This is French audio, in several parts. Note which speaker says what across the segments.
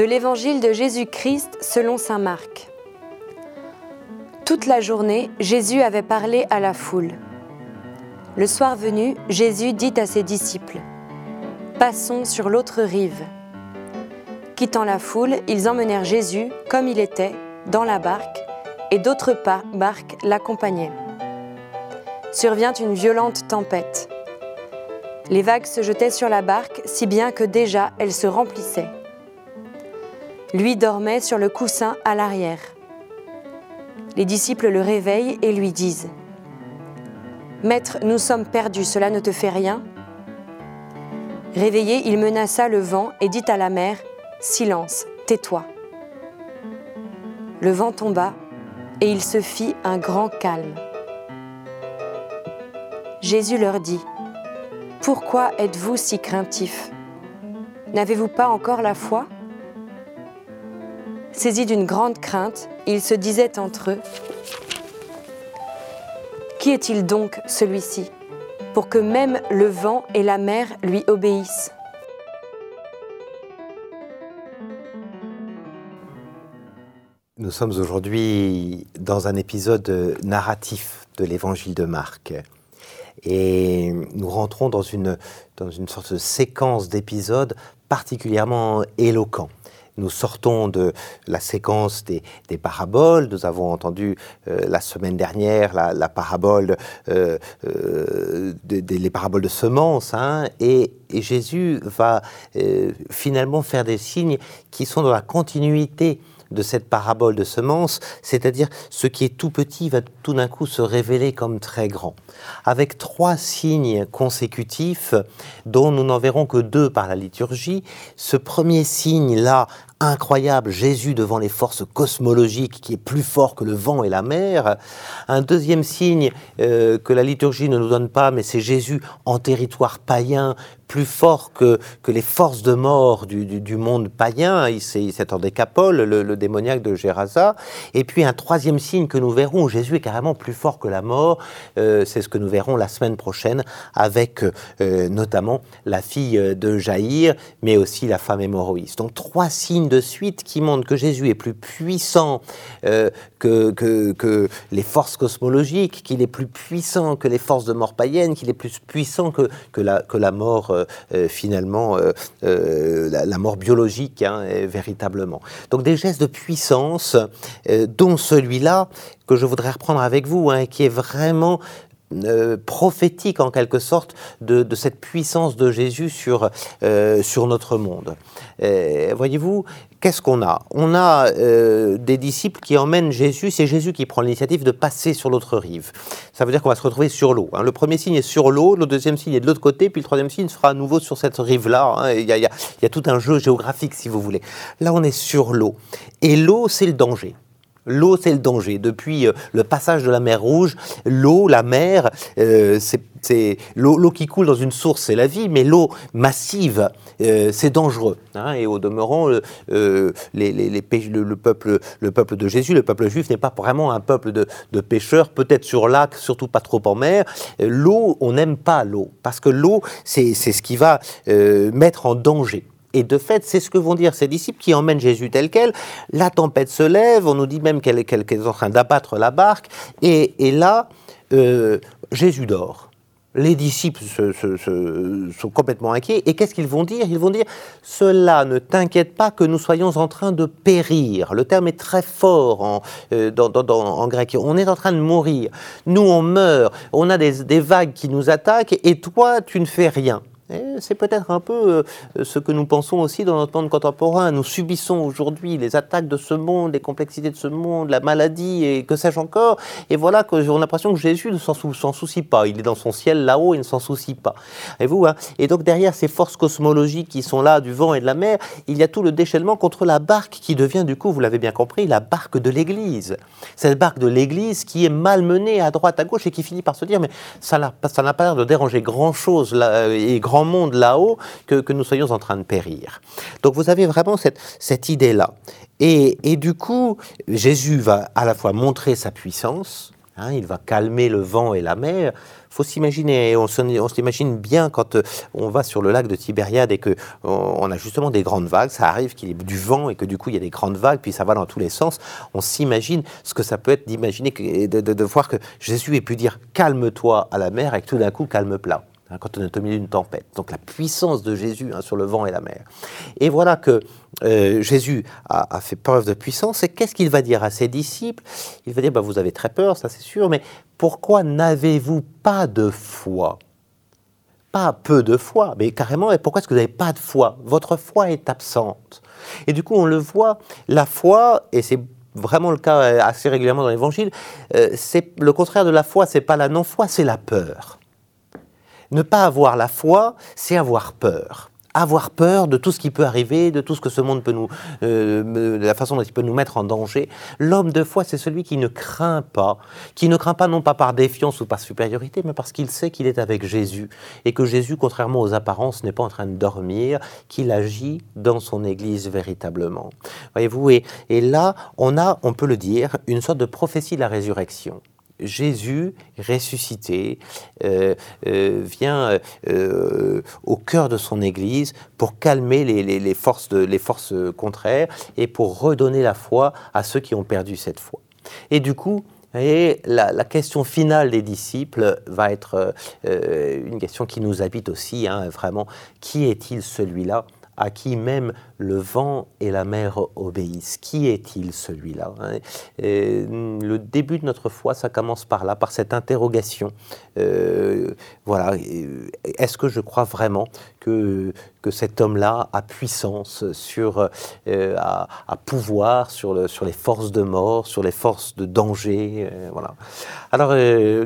Speaker 1: De l'Évangile de Jésus-Christ selon Saint Marc. Toute la journée, Jésus avait parlé à la foule. Le soir venu, Jésus dit à ses disciples, Passons sur l'autre rive. Quittant la foule, ils emmenèrent Jésus, comme il était, dans la barque, et d'autres barques l'accompagnaient. Survient une violente tempête. Les vagues se jetaient sur la barque, si bien que déjà elle se remplissait. Lui dormait sur le coussin à l'arrière. Les disciples le réveillent et lui disent Maître, nous sommes perdus, cela ne te fait rien? Réveillé, il menaça le vent et dit à la mer Silence, tais-toi. Le vent tomba et il se fit un grand calme. Jésus leur dit Pourquoi êtes-vous si craintifs? N'avez-vous pas encore la foi? Saisis d'une grande crainte, ils se disaient entre eux Qui est-il donc celui-ci pour que même le vent et la mer lui obéissent?
Speaker 2: Nous sommes aujourd'hui dans un épisode narratif de l'évangile de Marc. Et nous rentrons dans une, sorte de séquence d'épisodes particulièrement éloquents. Nous sortons de la séquence des, paraboles. Nous avons entendu euh, la semaine dernière la, parabole, euh, euh, les paraboles de semences, hein, et, Jésus va finalement faire des signes qui sont dans la continuité de cette parabole de semences, c'est-à-dire ce qui est tout petit va tout d'un coup se révéler comme très grand, avec trois signes consécutifs dont nous n'en verrons que deux par la liturgie. Ce premier signe-là incroyable, Jésus devant les forces cosmologiques qui est plus fort que le vent et la mer. Un deuxième signe euh, que la liturgie ne nous donne pas, mais c'est Jésus en territoire païen, plus fort que, que les forces de mort du, du, monde païen. Il s'est en décapole, le, démoniaque de Gérasa. Et puis un troisième signe que nous verrons, Jésus est carrément plus fort que la mort. Euh, c'est ce que nous verrons la semaine prochaine avec euh, notamment la fille de Jaïr, mais aussi la femme hémorroïste. Donc trois signes de suite qui montrent que Jésus est plus puissant euh, que, que, les forces cosmologiques, qu'il est plus puissant que les forces de mort païennes, qu'il est plus puissant que, que, la, que la mort euh, euh, finalement, la, mort biologique, hein, véritablement. Donc des gestes de puissance, dont celui-là que je voudrais reprendre avec vous, hein, qui est vraiment euh, prophétique en quelque sorte de, cette puissance de Jésus sur, euh, sur notre monde. Euh, voyez-vous, qu'est-ce qu'on a? On a des disciples qui emmènent Jésus, c'est Jésus qui prend l'initiative de passer sur l'autre rive. Ça veut dire qu'on va se retrouver sur l'eau. Hein. Le premier signe est sur l'eau, le deuxième signe est de l'autre côté, puis le troisième signe sera à nouveau sur cette rive-là. Hein. Il, y a, il y a tout un jeu géographique, si vous voulez. Là, on est sur l'eau. Et l'eau, c'est le danger. L'eau, c'est le danger. Depuis euh, le passage de la mer Rouge, l'eau, la mer, euh, c'est l'eau qui coule dans une source, c'est la vie, mais l'eau massive, euh, c'est dangereux. Hein. et au demeurant, le, peuple, le peuple de Jésus, le peuple juif, n'est pas vraiment un peuple de, de pêcheurs, peut-être sur lac, surtout pas trop en mer. L'eau, on n'aime pas l'eau, parce que l'eau, c'est ce qui va mettre en danger. Et de fait, c'est ce que vont dire ces disciples qui emmènent Jésus tel quel. La tempête se lève, on nous dit même qu'elle est, en train d'abattre la barque, et, là, euh, Jésus dort. Les disciples sont complètement inquiets. Et qu'est-ce qu'ils vont dire? Ils vont dire Cela ne t'inquiète pas que nous soyons en train de périr. Le terme est très fort en, euh, en grec. On est en train de mourir. Nous, on meurt. On a des vagues qui nous attaquent et toi, tu ne fais rien. C'est peut-être un peu euh, ce que nous pensons aussi dans notre monde contemporain. Nous subissons aujourd'hui les attaques de ce monde, les complexités de ce monde, la maladie et que sais-je encore. Et voilà que j'ai l'impression que Jésus ne s'en soucie pas. Il est dans son ciel là-haut, il ne s'en soucie pas. Et vous, hein Et donc derrière ces forces cosmologiques qui sont là, du vent et de la mer, il y a tout le déchaînement contre la barque qui devient du coup, vous l'avez bien compris, la barque de l'Église. Cette barque de l'Église qui est malmenée à droite, à gauche et qui finit par se dire mais ça n'a pas l'air de déranger grand-chose et grand monde là-haut que, nous soyons en train de périr. Donc vous avez vraiment cette, idée-là. Et, du coup, Jésus va à la fois montrer sa puissance, Hein, il va calmer le vent et la mer. faut s'imaginer, on s'imagine bien quand euh, on va sur le lac de Tibériade et que on a justement des grandes vagues, ça arrive qu'il y ait du vent et que du coup il y a des grandes vagues, puis ça va dans tous les sens. On s'imagine ce que ça peut être d'imaginer, de, de, de, voir que Jésus ait pu dire calme-toi à la mer et que tout d'un coup calme plat. Hein, quand on est au milieu d'une tempête. Donc la puissance de Jésus hein, sur le vent et la mer. Et voilà que euh, Jésus a, fait preuve de puissance. Et qu'est-ce qu'il va dire à ses disciples? Il va dire, bah, vous avez très peur, ça c'est sûr, mais pourquoi n'avez-vous pas de foi? Pas peu de foi, mais carrément, et pourquoi est-ce que vous n'avez pas de foi? Votre foi est absente. Et du coup, on le voit, la foi, et c'est vraiment le cas euh, assez régulièrement dans l'Évangile, euh, c'est le contraire de la foi, c'est pas la non-foi, c'est la peur. Ne pas avoir la foi, c'est avoir peur. Avoir peur de tout ce qui peut arriver, de tout ce que ce monde peut nous, euh, la façon dont il peut nous mettre en danger. L'homme de foi, c'est celui qui ne craint pas, qui ne craint pas non pas par défiance ou par supériorité, mais parce qu'il sait qu'il est avec Jésus et que Jésus, contrairement aux apparences, n'est pas en train de dormir, qu'il agit dans son Église véritablement. Voyez-vous, et, et là, on a, on peut le dire, une sorte de prophétie de la résurrection. Jésus ressuscité euh, euh, vient euh, au cœur de son Église pour calmer les, forces les forces contraires et pour redonner la foi à ceux qui ont perdu cette foi. Et du coup, la, question finale des disciples va être une question qui nous habite aussi, hein, vraiment. Qui est-il celui-là? À qui même le vent et la mer obéissent. Qui est-il celui-là hein? Le début de notre foi, ça commence par là, par cette interrogation. Euh, voilà, est-ce que je crois vraiment que, que cet homme-là a puissance sur, euh, a, pouvoir sur, le, sur les forces de mort, sur les forces de danger euh, Voilà. Alors,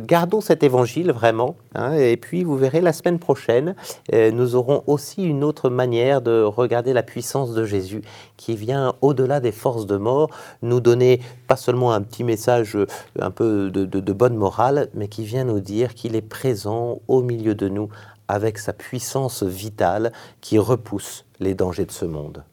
Speaker 2: gardons cet évangile vraiment, hein, et puis vous verrez la semaine prochaine, nous aurons aussi une autre manière de regarder la puissance de Jésus qui vient au-delà des forces de mort nous donner pas seulement un petit message euh, un peu de bonne morale, mais qui vient nous dire qu'il est présent au milieu de nous avec sa puissance vitale qui repousse les dangers de ce monde.